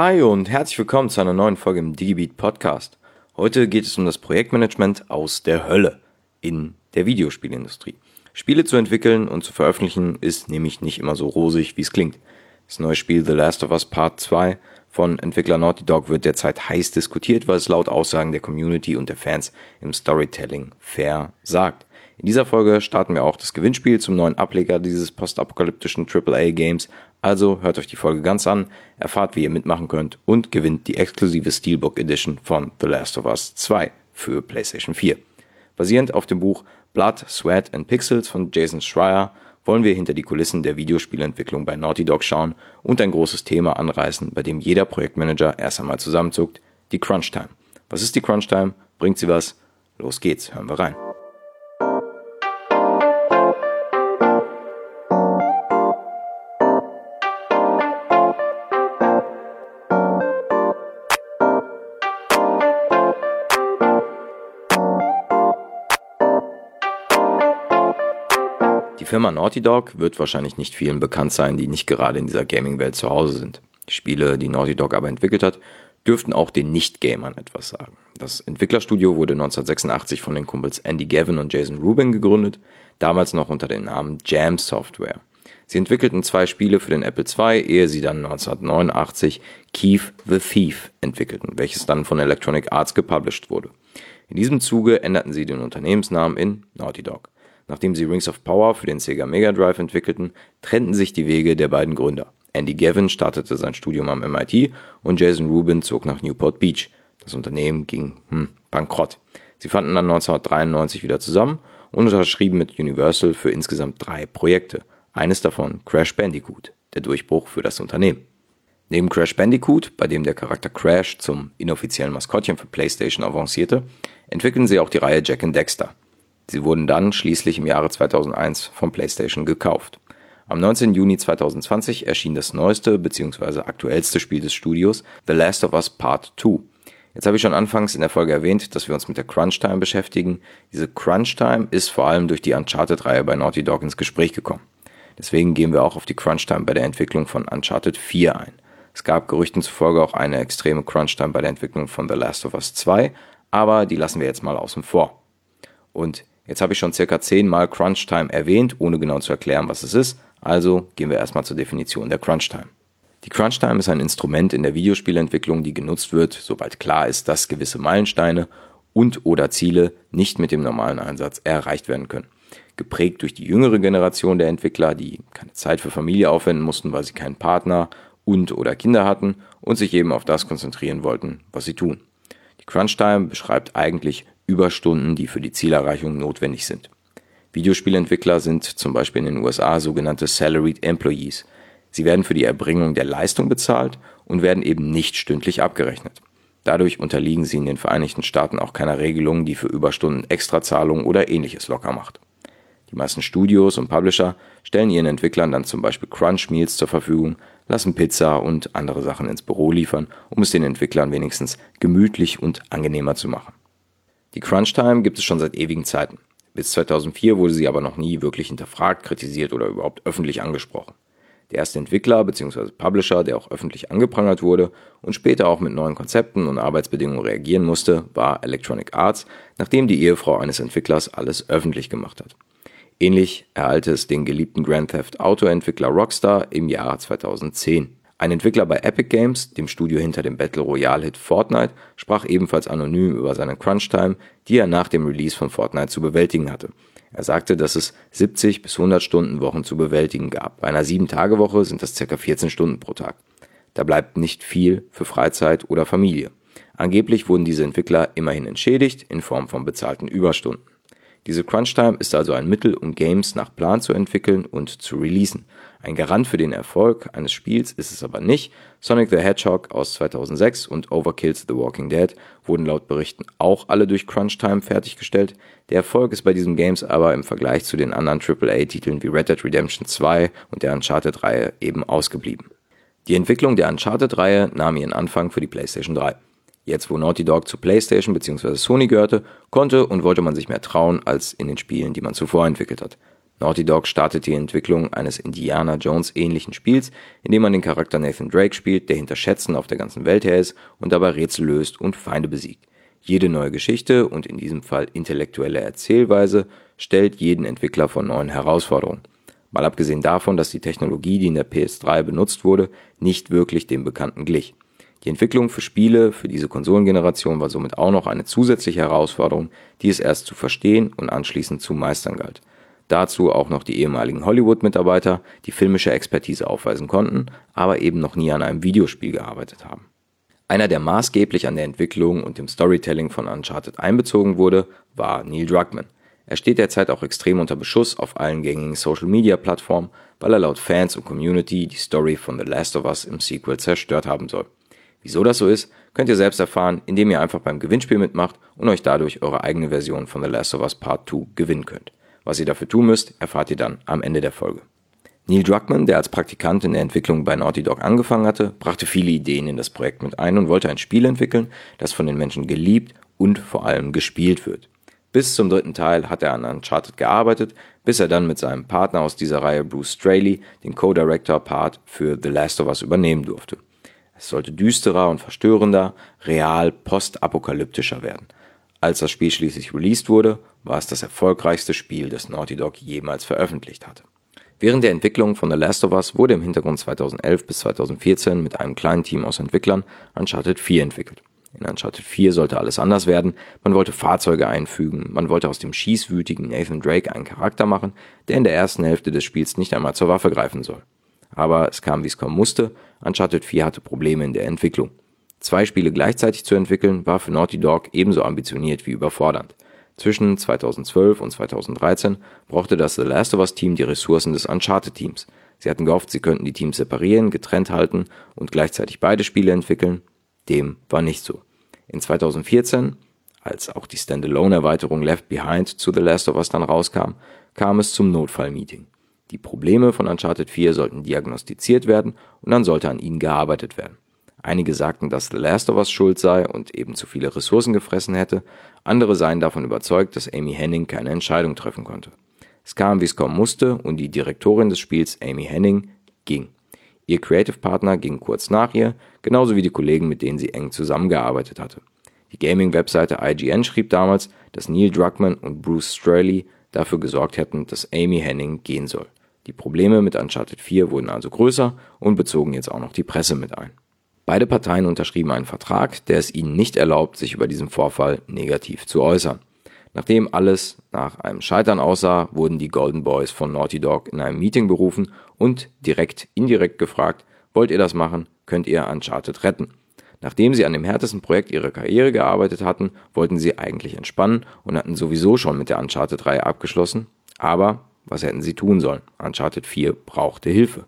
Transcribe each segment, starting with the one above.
Hi und herzlich willkommen zu einer neuen Folge im DigiBeat Podcast. Heute geht es um das Projektmanagement aus der Hölle in der Videospielindustrie. Spiele zu entwickeln und zu veröffentlichen ist nämlich nicht immer so rosig, wie es klingt. Das neue Spiel The Last of Us Part 2 von Entwickler Naughty Dog wird derzeit heiß diskutiert, weil es laut Aussagen der Community und der Fans im Storytelling fair sagt. In dieser Folge starten wir auch das Gewinnspiel zum neuen Ableger dieses postapokalyptischen AAA-Games. Also hört euch die Folge ganz an, erfahrt, wie ihr mitmachen könnt und gewinnt die exklusive Steelbook Edition von The Last of Us 2 für PlayStation 4. Basierend auf dem Buch Blood, Sweat and Pixels von Jason Schreier wollen wir hinter die Kulissen der Videospielentwicklung bei Naughty Dog schauen und ein großes Thema anreißen, bei dem jeder Projektmanager erst einmal zusammenzuckt, die Crunch Time. Was ist die Crunch Time? Bringt sie was? Los geht's, hören wir rein. Firma Naughty Dog wird wahrscheinlich nicht vielen bekannt sein, die nicht gerade in dieser Gaming-Welt zu Hause sind. Die Spiele, die Naughty Dog aber entwickelt hat, dürften auch den Nicht-Gamern etwas sagen. Das Entwicklerstudio wurde 1986 von den Kumpels Andy Gavin und Jason Rubin gegründet, damals noch unter dem Namen Jam Software. Sie entwickelten zwei Spiele für den Apple II, ehe sie dann 1989 Keith the Thief entwickelten, welches dann von Electronic Arts gepublished wurde. In diesem Zuge änderten sie den Unternehmensnamen in Naughty Dog. Nachdem sie Rings of Power für den Sega Mega Drive entwickelten, trennten sich die Wege der beiden Gründer. Andy Gavin startete sein Studium am MIT und Jason Rubin zog nach Newport Beach. Das Unternehmen ging hm, bankrott. Sie fanden dann 1993 wieder zusammen und unterschrieben mit Universal für insgesamt drei Projekte. Eines davon Crash Bandicoot, der Durchbruch für das Unternehmen. Neben Crash Bandicoot, bei dem der Charakter Crash zum inoffiziellen Maskottchen für PlayStation avancierte, entwickelten sie auch die Reihe Jack and Dexter. Sie wurden dann schließlich im Jahre 2001 von PlayStation gekauft. Am 19. Juni 2020 erschien das neueste bzw. aktuellste Spiel des Studios, The Last of Us Part 2. Jetzt habe ich schon anfangs in der Folge erwähnt, dass wir uns mit der Crunch Time beschäftigen. Diese Crunch Time ist vor allem durch die Uncharted-Reihe bei Naughty Dog ins Gespräch gekommen. Deswegen gehen wir auch auf die Crunch Time bei der Entwicklung von Uncharted 4 ein. Es gab Gerüchten zufolge auch eine extreme Crunch Time bei der Entwicklung von The Last of Us 2, aber die lassen wir jetzt mal außen vor. Und Jetzt habe ich schon circa zehnmal Crunch Time erwähnt, ohne genau zu erklären, was es ist. Also gehen wir erstmal zur Definition der Crunch Time. Die Crunch Time ist ein Instrument in der Videospielentwicklung, die genutzt wird, sobald klar ist, dass gewisse Meilensteine und oder Ziele nicht mit dem normalen Einsatz erreicht werden können. Geprägt durch die jüngere Generation der Entwickler, die keine Zeit für Familie aufwenden mussten, weil sie keinen Partner und oder Kinder hatten und sich eben auf das konzentrieren wollten, was sie tun. Die Crunch Time beschreibt eigentlich Überstunden, die für die Zielerreichung notwendig sind. Videospielentwickler sind zum Beispiel in den USA sogenannte Salaried Employees. Sie werden für die Erbringung der Leistung bezahlt und werden eben nicht stündlich abgerechnet. Dadurch unterliegen sie in den Vereinigten Staaten auch keiner Regelung, die für Überstunden Extrazahlungen oder ähnliches locker macht. Die meisten Studios und Publisher stellen ihren Entwicklern dann zum Beispiel Crunch Meals zur Verfügung, lassen Pizza und andere Sachen ins Büro liefern, um es den Entwicklern wenigstens gemütlich und angenehmer zu machen. Die Crunch-Time gibt es schon seit ewigen Zeiten. Bis 2004 wurde sie aber noch nie wirklich hinterfragt, kritisiert oder überhaupt öffentlich angesprochen. Der erste Entwickler bzw. Publisher, der auch öffentlich angeprangert wurde und später auch mit neuen Konzepten und Arbeitsbedingungen reagieren musste, war Electronic Arts, nachdem die Ehefrau eines Entwicklers alles öffentlich gemacht hat. Ähnlich ereilte es den geliebten Grand Theft Auto Entwickler Rockstar im Jahr 2010. Ein Entwickler bei Epic Games, dem Studio hinter dem Battle Royale Hit Fortnite, sprach ebenfalls anonym über seine Crunch-Time, die er nach dem Release von Fortnite zu bewältigen hatte. Er sagte, dass es 70 bis 100 Stunden Wochen zu bewältigen gab. Bei einer 7-Tage-Woche sind das ca. 14 Stunden pro Tag. Da bleibt nicht viel für Freizeit oder Familie. Angeblich wurden diese Entwickler immerhin entschädigt in Form von bezahlten Überstunden. Diese Crunch-Time ist also ein Mittel, um Games nach Plan zu entwickeln und zu releasen. Ein Garant für den Erfolg eines Spiels ist es aber nicht. Sonic the Hedgehog aus 2006 und Overkill's The Walking Dead wurden laut Berichten auch alle durch Crunch-Time fertiggestellt. Der Erfolg ist bei diesen Games aber im Vergleich zu den anderen AAA-Titeln wie Red Dead Redemption 2 und der Uncharted-Reihe eben ausgeblieben. Die Entwicklung der Uncharted-Reihe nahm ihren Anfang für die PlayStation 3. Jetzt, wo Naughty Dog zu PlayStation bzw. Sony gehörte, konnte und wollte man sich mehr trauen als in den Spielen, die man zuvor entwickelt hat. Naughty Dog startet die Entwicklung eines Indiana Jones ähnlichen Spiels, in dem man den Charakter Nathan Drake spielt, der hinter Schätzen auf der ganzen Welt her ist und dabei Rätsel löst und Feinde besiegt. Jede neue Geschichte und in diesem Fall intellektuelle Erzählweise stellt jeden Entwickler vor neuen Herausforderungen. Mal abgesehen davon, dass die Technologie, die in der PS3 benutzt wurde, nicht wirklich dem Bekannten glich. Die Entwicklung für Spiele für diese Konsolengeneration war somit auch noch eine zusätzliche Herausforderung, die es erst zu verstehen und anschließend zu meistern galt. Dazu auch noch die ehemaligen Hollywood-Mitarbeiter, die filmische Expertise aufweisen konnten, aber eben noch nie an einem Videospiel gearbeitet haben. Einer, der maßgeblich an der Entwicklung und dem Storytelling von Uncharted einbezogen wurde, war Neil Druckmann. Er steht derzeit auch extrem unter Beschuss auf allen gängigen Social-Media-Plattformen, weil er laut Fans und Community die Story von The Last of Us im Sequel zerstört haben soll. Wieso das so ist, könnt ihr selbst erfahren, indem ihr einfach beim Gewinnspiel mitmacht und euch dadurch eure eigene Version von The Last of Us Part 2 gewinnen könnt. Was ihr dafür tun müsst, erfahrt ihr dann am Ende der Folge. Neil Druckmann, der als Praktikant in der Entwicklung bei Naughty Dog angefangen hatte, brachte viele Ideen in das Projekt mit ein und wollte ein Spiel entwickeln, das von den Menschen geliebt und vor allem gespielt wird. Bis zum dritten Teil hat er an Uncharted gearbeitet, bis er dann mit seinem Partner aus dieser Reihe Bruce Straley den Co-Director-Part für The Last of Us übernehmen durfte. Es sollte düsterer und verstörender, real postapokalyptischer werden. Als das Spiel schließlich released wurde, war es das erfolgreichste Spiel, das Naughty Dog jemals veröffentlicht hatte. Während der Entwicklung von The Last of Us wurde im Hintergrund 2011 bis 2014 mit einem kleinen Team aus Entwicklern Uncharted 4 entwickelt. In Uncharted 4 sollte alles anders werden, man wollte Fahrzeuge einfügen, man wollte aus dem schießwütigen Nathan Drake einen Charakter machen, der in der ersten Hälfte des Spiels nicht einmal zur Waffe greifen soll. Aber es kam wie es kommen musste, Uncharted 4 hatte Probleme in der Entwicklung. Zwei Spiele gleichzeitig zu entwickeln war für Naughty Dog ebenso ambitioniert wie überfordernd. Zwischen 2012 und 2013 brauchte das The Last of Us Team die Ressourcen des Uncharted Teams. Sie hatten gehofft, sie könnten die Teams separieren, getrennt halten und gleichzeitig beide Spiele entwickeln. Dem war nicht so. In 2014, als auch die Standalone-Erweiterung Left Behind zu The Last of Us dann rauskam, kam es zum Notfallmeeting. Die Probleme von Uncharted 4 sollten diagnostiziert werden und dann sollte an ihnen gearbeitet werden. Einige sagten, dass The Last of Us schuld sei und eben zu viele Ressourcen gefressen hätte, andere seien davon überzeugt, dass Amy Henning keine Entscheidung treffen konnte. Es kam, wie es kommen musste, und die Direktorin des Spiels, Amy Henning, ging. Ihr Creative Partner ging kurz nach ihr, genauso wie die Kollegen, mit denen sie eng zusammengearbeitet hatte. Die Gaming-Webseite IGN schrieb damals, dass Neil Druckmann und Bruce Straley dafür gesorgt hätten, dass Amy Henning gehen soll. Die Probleme mit Uncharted 4 wurden also größer und bezogen jetzt auch noch die Presse mit ein. Beide Parteien unterschrieben einen Vertrag, der es ihnen nicht erlaubt, sich über diesen Vorfall negativ zu äußern. Nachdem alles nach einem Scheitern aussah, wurden die Golden Boys von Naughty Dog in einem Meeting berufen und direkt indirekt gefragt, wollt ihr das machen, könnt ihr Uncharted retten. Nachdem sie an dem härtesten Projekt ihrer Karriere gearbeitet hatten, wollten sie eigentlich entspannen und hatten sowieso schon mit der Uncharted-Reihe abgeschlossen. Aber was hätten sie tun sollen? Uncharted 4 brauchte Hilfe.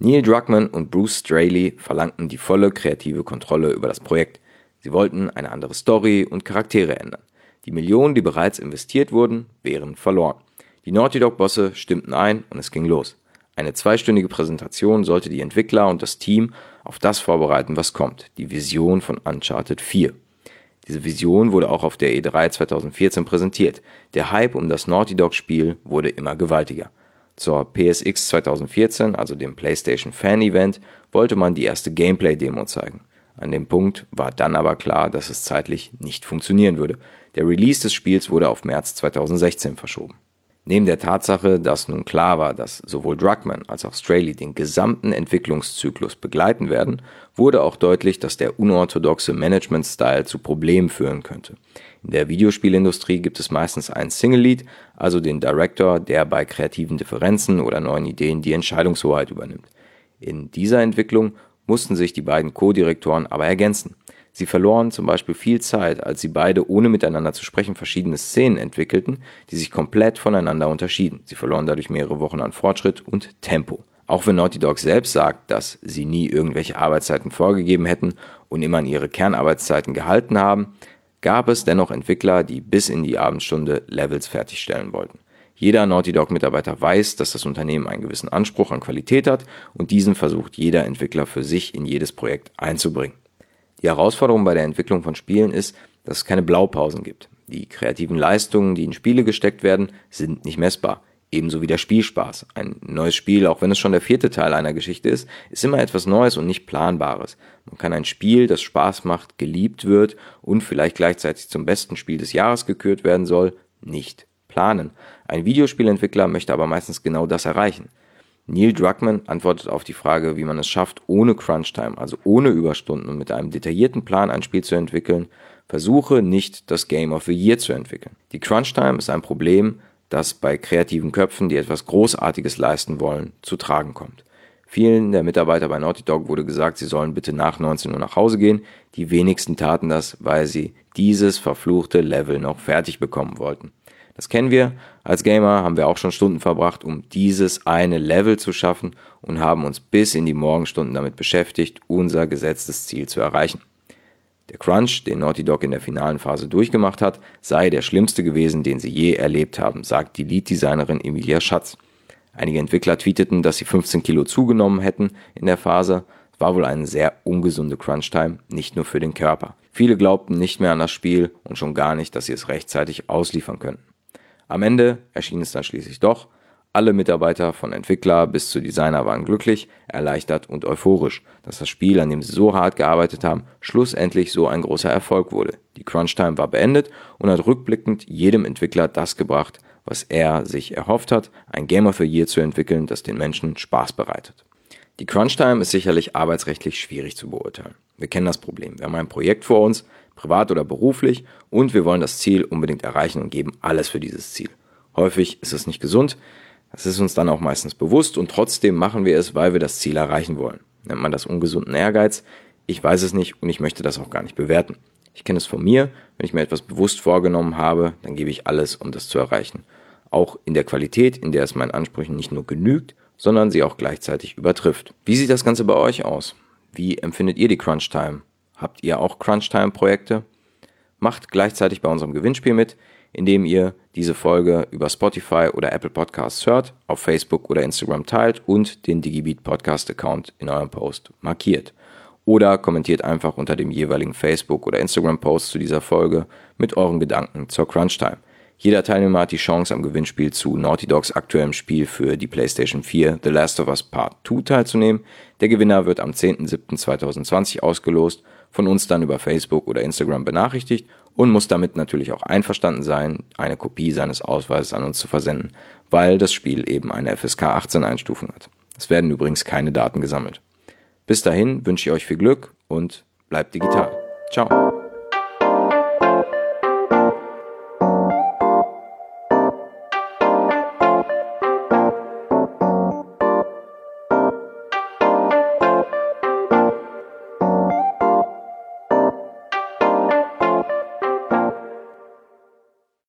Neil Druckmann und Bruce Straley verlangten die volle kreative Kontrolle über das Projekt. Sie wollten eine andere Story und Charaktere ändern. Die Millionen, die bereits investiert wurden, wären verloren. Die Naughty Dog-Bosse stimmten ein und es ging los. Eine zweistündige Präsentation sollte die Entwickler und das Team auf das vorbereiten, was kommt, die Vision von Uncharted 4. Diese Vision wurde auch auf der E3 2014 präsentiert. Der Hype um das Naughty Dog-Spiel wurde immer gewaltiger. Zur PSX 2014, also dem PlayStation Fan Event, wollte man die erste Gameplay-Demo zeigen. An dem Punkt war dann aber klar, dass es zeitlich nicht funktionieren würde. Der Release des Spiels wurde auf März 2016 verschoben. Neben der Tatsache, dass nun klar war, dass sowohl Druckmann als auch Straley den gesamten Entwicklungszyklus begleiten werden, wurde auch deutlich, dass der unorthodoxe Management-Style zu Problemen führen könnte. In der Videospielindustrie gibt es meistens einen Single-Lead, also den Director, der bei kreativen Differenzen oder neuen Ideen die Entscheidungshoheit übernimmt. In dieser Entwicklung mussten sich die beiden Co-Direktoren aber ergänzen. Sie verloren zum Beispiel viel Zeit, als sie beide ohne miteinander zu sprechen verschiedene Szenen entwickelten, die sich komplett voneinander unterschieden. Sie verloren dadurch mehrere Wochen an Fortschritt und Tempo. Auch wenn Naughty Dog selbst sagt, dass sie nie irgendwelche Arbeitszeiten vorgegeben hätten und immer an ihre Kernarbeitszeiten gehalten haben, gab es dennoch Entwickler, die bis in die Abendstunde Levels fertigstellen wollten. Jeder Naughty Dog-Mitarbeiter weiß, dass das Unternehmen einen gewissen Anspruch an Qualität hat und diesen versucht jeder Entwickler für sich in jedes Projekt einzubringen. Die Herausforderung bei der Entwicklung von Spielen ist, dass es keine Blaupausen gibt. Die kreativen Leistungen, die in Spiele gesteckt werden, sind nicht messbar. Ebenso wie der Spielspaß. Ein neues Spiel, auch wenn es schon der vierte Teil einer Geschichte ist, ist immer etwas Neues und nicht Planbares. Man kann ein Spiel, das Spaß macht, geliebt wird und vielleicht gleichzeitig zum besten Spiel des Jahres gekürt werden soll, nicht planen. Ein Videospielentwickler möchte aber meistens genau das erreichen. Neil Druckmann antwortet auf die Frage, wie man es schafft, ohne Crunchtime, also ohne Überstunden und mit einem detaillierten Plan ein Spiel zu entwickeln, versuche nicht das Game of the Year zu entwickeln. Die Crunchtime ist ein Problem, das bei kreativen Köpfen, die etwas Großartiges leisten wollen, zu tragen kommt. Vielen der Mitarbeiter bei Naughty Dog wurde gesagt, sie sollen bitte nach 19 Uhr nach Hause gehen. Die wenigsten taten das, weil sie dieses verfluchte Level noch fertig bekommen wollten. Das kennen wir. Als Gamer haben wir auch schon Stunden verbracht, um dieses eine Level zu schaffen und haben uns bis in die Morgenstunden damit beschäftigt, unser gesetztes Ziel zu erreichen. Der Crunch, den Naughty Dog in der finalen Phase durchgemacht hat, sei der schlimmste gewesen, den sie je erlebt haben, sagt die Lead-Designerin Emilia Schatz. Einige Entwickler tweeteten, dass sie 15 Kilo zugenommen hätten in der Phase. Es war wohl eine sehr ungesunde Crunch-Time, nicht nur für den Körper. Viele glaubten nicht mehr an das Spiel und schon gar nicht, dass sie es rechtzeitig ausliefern könnten. Am Ende erschien es dann schließlich doch alle Mitarbeiter von Entwickler bis zu Designer waren glücklich, erleichtert und euphorisch, dass das Spiel, an dem sie so hart gearbeitet haben, schlussendlich so ein großer Erfolg wurde. Die Crunchtime war beendet und hat rückblickend jedem Entwickler das gebracht, was er sich erhofft hat, ein Game of the Year zu entwickeln, das den Menschen Spaß bereitet. Die Crunchtime ist sicherlich arbeitsrechtlich schwierig zu beurteilen. Wir kennen das Problem. Wir haben ein Projekt vor uns, privat oder beruflich, und wir wollen das Ziel unbedingt erreichen und geben alles für dieses Ziel. Häufig ist es nicht gesund, das ist uns dann auch meistens bewusst und trotzdem machen wir es, weil wir das Ziel erreichen wollen. Nennt man das ungesunden Ehrgeiz? Ich weiß es nicht und ich möchte das auch gar nicht bewerten. Ich kenne es von mir, wenn ich mir etwas bewusst vorgenommen habe, dann gebe ich alles, um das zu erreichen. Auch in der Qualität, in der es meinen Ansprüchen nicht nur genügt, sondern sie auch gleichzeitig übertrifft. Wie sieht das Ganze bei euch aus? Wie empfindet ihr die Crunch Time? Habt ihr auch Crunch Time Projekte? Macht gleichzeitig bei unserem Gewinnspiel mit indem ihr diese Folge über Spotify oder Apple Podcasts hört, auf Facebook oder Instagram teilt und den Digibeat Podcast Account in eurem Post markiert. Oder kommentiert einfach unter dem jeweiligen Facebook oder Instagram Post zu dieser Folge mit euren Gedanken zur Crunchtime. Jeder Teilnehmer hat die Chance am Gewinnspiel zu Naughty Dogs aktuellem Spiel für die PlayStation 4 The Last of Us Part 2 teilzunehmen. Der Gewinner wird am 10.07.2020 ausgelost, von uns dann über Facebook oder Instagram benachrichtigt und muss damit natürlich auch einverstanden sein, eine Kopie seines Ausweises an uns zu versenden, weil das Spiel eben eine FSK 18 Einstufung hat. Es werden übrigens keine Daten gesammelt. Bis dahin wünsche ich euch viel Glück und bleibt digital. Ciao.